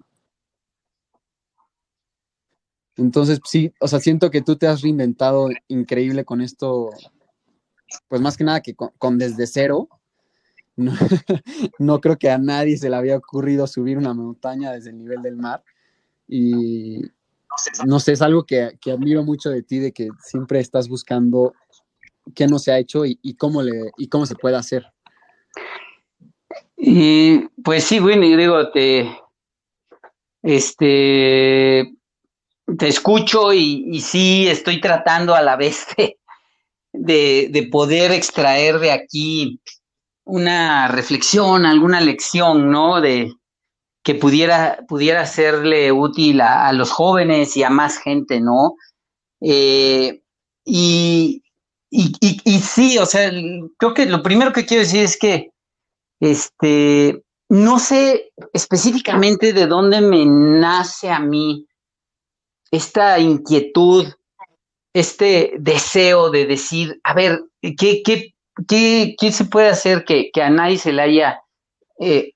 Entonces, sí, o sea, siento que tú te has reinventado increíble con esto, pues más que nada que con, desde cero. No, no, creo que a nadie se le había ocurrido subir una montaña desde el nivel del mar. Y, no sé, es algo que, admiro mucho de ti, de que siempre estás buscando qué no se ha hecho y, cómo, le, y cómo se puede hacer. Y pues sí, Winnie, digo, te, este, te escucho y, sí estoy tratando a la vez de, de, poder extraer de aquí una reflexión, alguna lección, ¿no? De, que pudiera, pudiera serle útil a, los jóvenes y a más gente, ¿no? Eh, y, y, sí, o sea, creo que lo primero que quiero decir es que este, no sé específicamente de dónde me nace a mí esta inquietud, este deseo de decir, a ver, ¿qué, qué, qué, se puede hacer que, que, a nadie se le haya eh,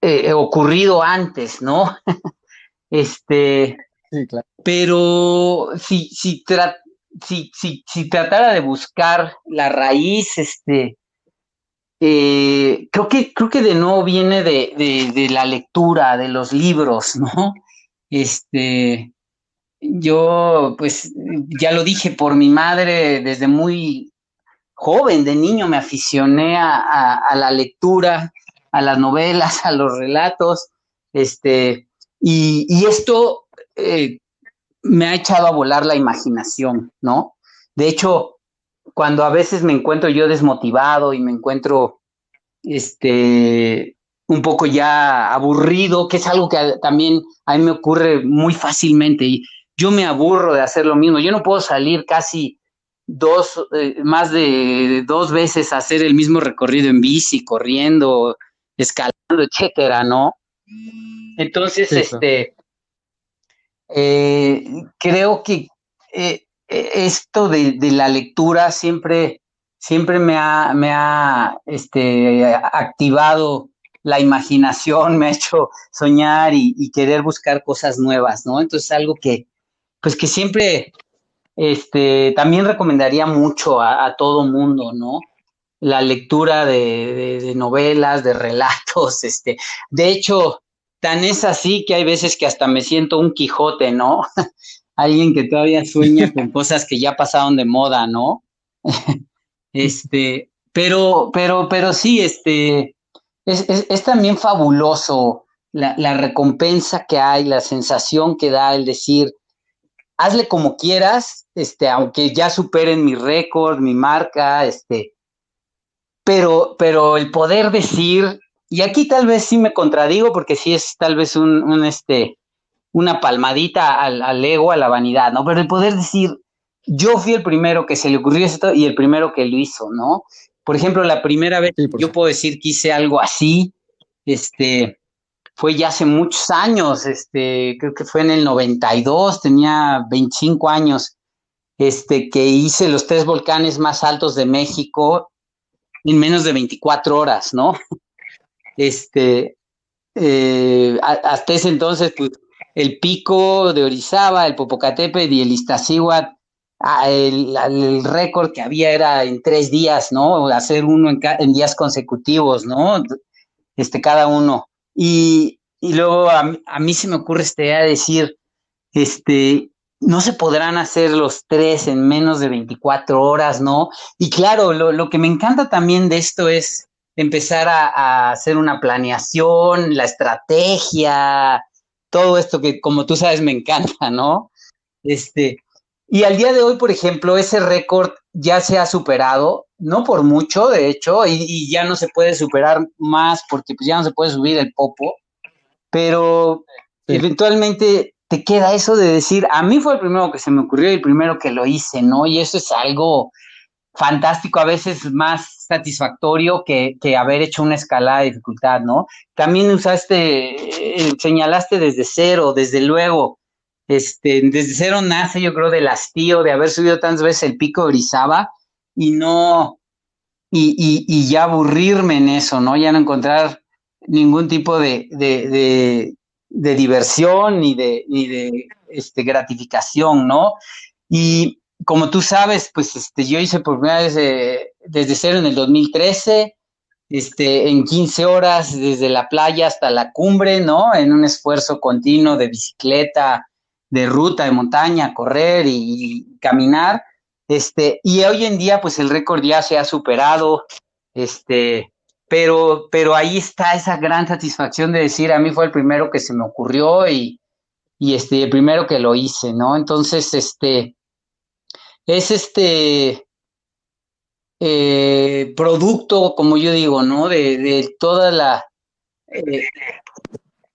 eh, ocurrido antes, ¿no? este, sí, claro. pero si, si, si, si, tratara de buscar la raíz, este, eh, creo que, creo que de nuevo viene de, de, la lectura, de los libros, ¿no? Este, yo, pues, ya lo dije, por mi madre, desde muy joven, de niño, me aficioné a la lectura, a las novelas, a los relatos, este, y, esto eh, me ha echado a volar la imaginación, ¿no? De hecho, cuando a veces me encuentro yo desmotivado y me encuentro, este, un poco ya aburrido, que es algo que también a mí me ocurre muy fácilmente y yo me aburro de hacer lo mismo. Yo no puedo salir casi dos, eh, más de dos veces hacer el mismo recorrido en bici, corriendo, escalando, etcétera, ¿no? Entonces, este, eh, creo que eh, esto de, la lectura siempre, siempre me ha, me ha este, activado la imaginación, me ha hecho soñar y, querer buscar cosas nuevas, ¿no? Entonces, algo que, pues que siempre, este, también recomendaría mucho a, a todo mundo, ¿no? la lectura de, novelas, de relatos, este, de hecho, tan es así que hay veces que hasta me siento un Quijote, ¿no? Alguien que todavía sueña con cosas que ya pasaron de moda, ¿no? este, pero, pero, pero sí, este, es, también fabuloso la, la, recompensa que hay, la sensación que da el decir, hazle como quieras, este, aunque ya superen mi récord, mi marca, este, pero, pero el poder decir, y aquí tal vez sí me contradigo porque sí es tal vez un, este, una palmadita al, ego, a la vanidad, ¿no? Pero el poder decir, yo fui el primero que se le ocurrió esto y el primero que lo hizo, ¿no? Por ejemplo, la primera vez yo puedo decir que hice algo así, este, fue ya hace muchos años, este, creo que fue en el 92, tenía 25 años, este, que hice los tres volcanes más altos de México en menos de 24 horas, ¿no? Este, eh, hasta ese entonces, pues, el pico de Orizaba, el Popocatépetl y el Iztaccíhuatl, ah, el, récord que había era en tres días, ¿no? Hacer uno en, días consecutivos, ¿no? Este, cada uno. Y, luego a, mí se me ocurre esta idea de decir, este, no se podrán hacer los tres en menos de 24 horas, ¿no? Y claro, lo, que me encanta también de esto es empezar a, hacer una planeación, la estrategia, todo esto que como tú sabes me encanta, ¿no? Este, y al día de hoy, por ejemplo, ese récord ya se ha superado, no por mucho, de hecho, y, ya no se puede superar más porque pues, ya no se puede subir el popo, pero eventualmente te queda eso de decir, a mí fue el primero que se me ocurrió y el primero que lo hice, ¿no? Y eso es algo fantástico, a veces más satisfactorio que, haber hecho una escalada de dificultad, ¿no? También usaste, eh, señalaste desde cero, desde luego, este, desde cero nace yo creo del hastío de haber subido tantas veces el pico de Orizaba y no, y, y, y ya aburrirme en eso, ¿no? Ya no encontrar ningún tipo de, de diversión ni de, de este, gratificación, ¿no? Y como tú sabes, pues este, yo hice por primera vez eh, desde cero en el 2013, este, en 15 horas desde la playa hasta la cumbre, ¿no? En un esfuerzo continuo de bicicleta, de ruta, de montaña, correr y, y caminar. Este, y hoy en día, pues el récord ya se ha superado. Este, pero, pero ahí está esa gran satisfacción de decir, a mí fue el primero que se me ocurrió y, y este, el primero que lo hice, ¿no? Entonces, este, es este eh, producto, como yo digo, ¿no? De, de toda la, eh,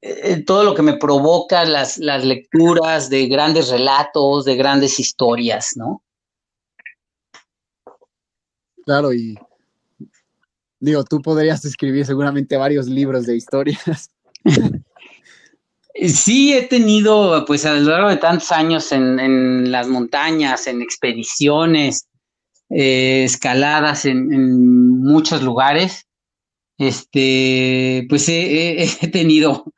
eh, todo lo que me provoca las, las lecturas de grandes relatos, de grandes historias, ¿no? Claro, y Digo, tú podrías escribir seguramente varios libros de historias. Sí, he tenido, pues a lo largo de tantos años en, las montañas, en expediciones, eh, escaladas en, muchos lugares. Este, pues he, tenido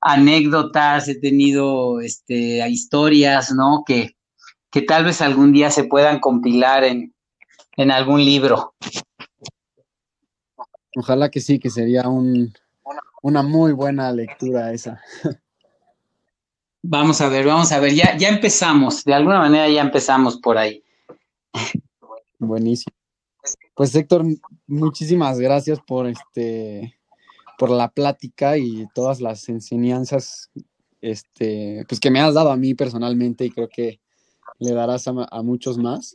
anécdotas, he tenido este, historias, ¿no? Que, que tal vez algún día se puedan compilar en, en algún libro. Ojalá que sí, que sería un, una muy buena lectura esa. Vamos a ver, vamos a ver, ya, ya empezamos, de alguna manera ya empezamos por ahí. Buenísimo. Pues Héctor, muchísimas gracias por este por la plática y todas las enseñanzas este pues que me has dado a mí personalmente y creo que le darás a muchos más.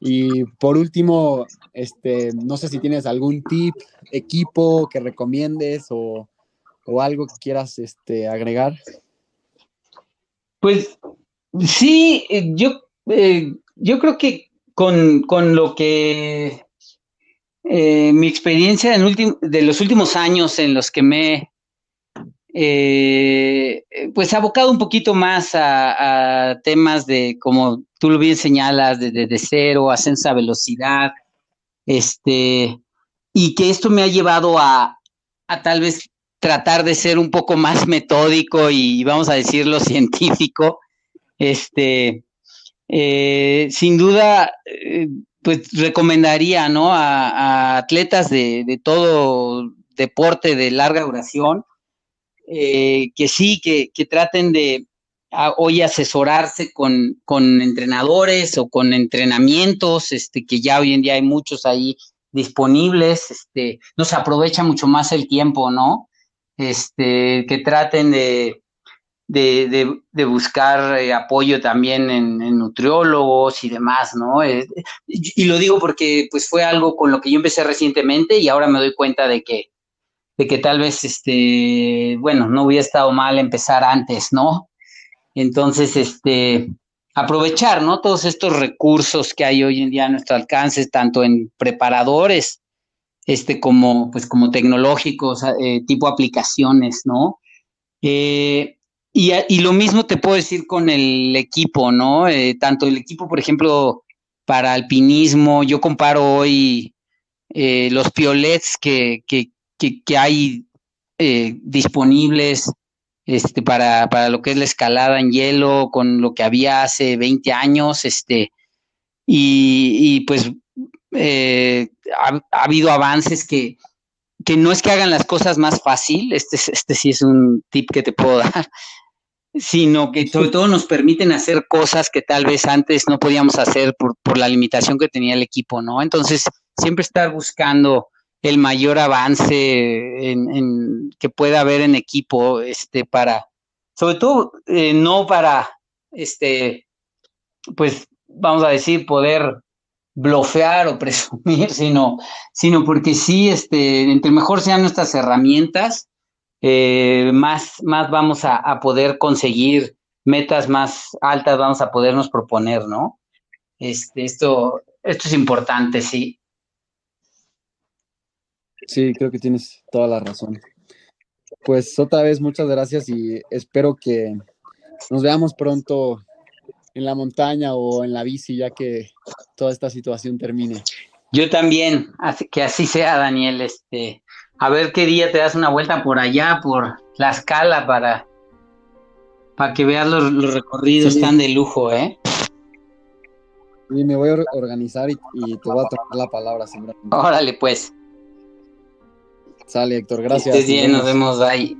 Y por último, este, no sé si tienes algún tip, equipo que recomiendes o, algo que quieras este, agregar. Pues sí, eh, yo, eh, yo creo que con, lo que eh, mi experiencia en de los últimos años en los que me eh, pues abocado un poquito más a, temas de, como tú lo bien señalas, de, de, cero, ascenso a velocidad, este, y que esto me ha llevado a, a tal vez tratar de ser un poco más metódico y vamos a decirlo científico, este, eh, sin duda, eh, pues recomendaría, ¿no? A, a atletas de, de, todo deporte de larga duración, eh, que sí, que, traten de hoy asesorarse con, entrenadores o con entrenamientos, este, que ya hoy en día hay muchos ahí disponibles, este, nos aprovecha mucho más el tiempo, ¿no? Este, que traten de, de, buscar eh, apoyo también en, nutriólogos y demás, ¿no? Eh, y lo digo porque pues fue algo con lo que yo empecé recientemente y ahora me doy cuenta de que de que tal vez, este, bueno, no hubiera estado mal empezar antes, ¿no? Entonces, este, aprovechar, ¿no? Todos estos recursos que hay hoy en día a nuestro alcance, tanto en preparadores, este, como, pues, como tecnológicos, eh, tipo aplicaciones, ¿no? Eh, y, y, lo mismo te puedo decir con el equipo, ¿no? Eh, tanto el equipo, por ejemplo, para alpinismo, yo comparo hoy los piolets que, que, que, hay eh, disponibles este, para, para, lo que es la escalada en hielo con lo que había hace 20 años, este, y, pues eh, ha, habido avances que, que no es que hagan las cosas más fácil, este, este sí es un tip que te puedo dar, sino que sobre todo nos permiten hacer cosas que tal vez antes no podíamos hacer por, por la limitación que tenía el equipo, ¿no? Entonces, siempre estar buscando el mayor avance en, que pueda haber en equipo, este, para, sobre todo, eh, no para, este, pues, vamos a decir, poder blofear o presumir, sino, sino porque sí, este, entre mejor sean nuestras herramientas, eh, más, más vamos a, poder conseguir metas más altas, vamos a podernos proponer, ¿no? Este, esto, esto es importante, sí. Sí, creo que tienes toda la razón. Pues otra vez muchas gracias y espero que nos veamos pronto en la montaña o en la bici ya que toda esta situación termine. Yo también, que así sea, Daniel. Este, a ver qué día te das una vuelta por allá, por la escala, para, para que veas los, recorridos están de lujo, ¿eh? Y me voy a organizar y, te voy a tomar la palabra, Órale, pues. Sale, Héctor, gracias. bien, nos vemos ahí.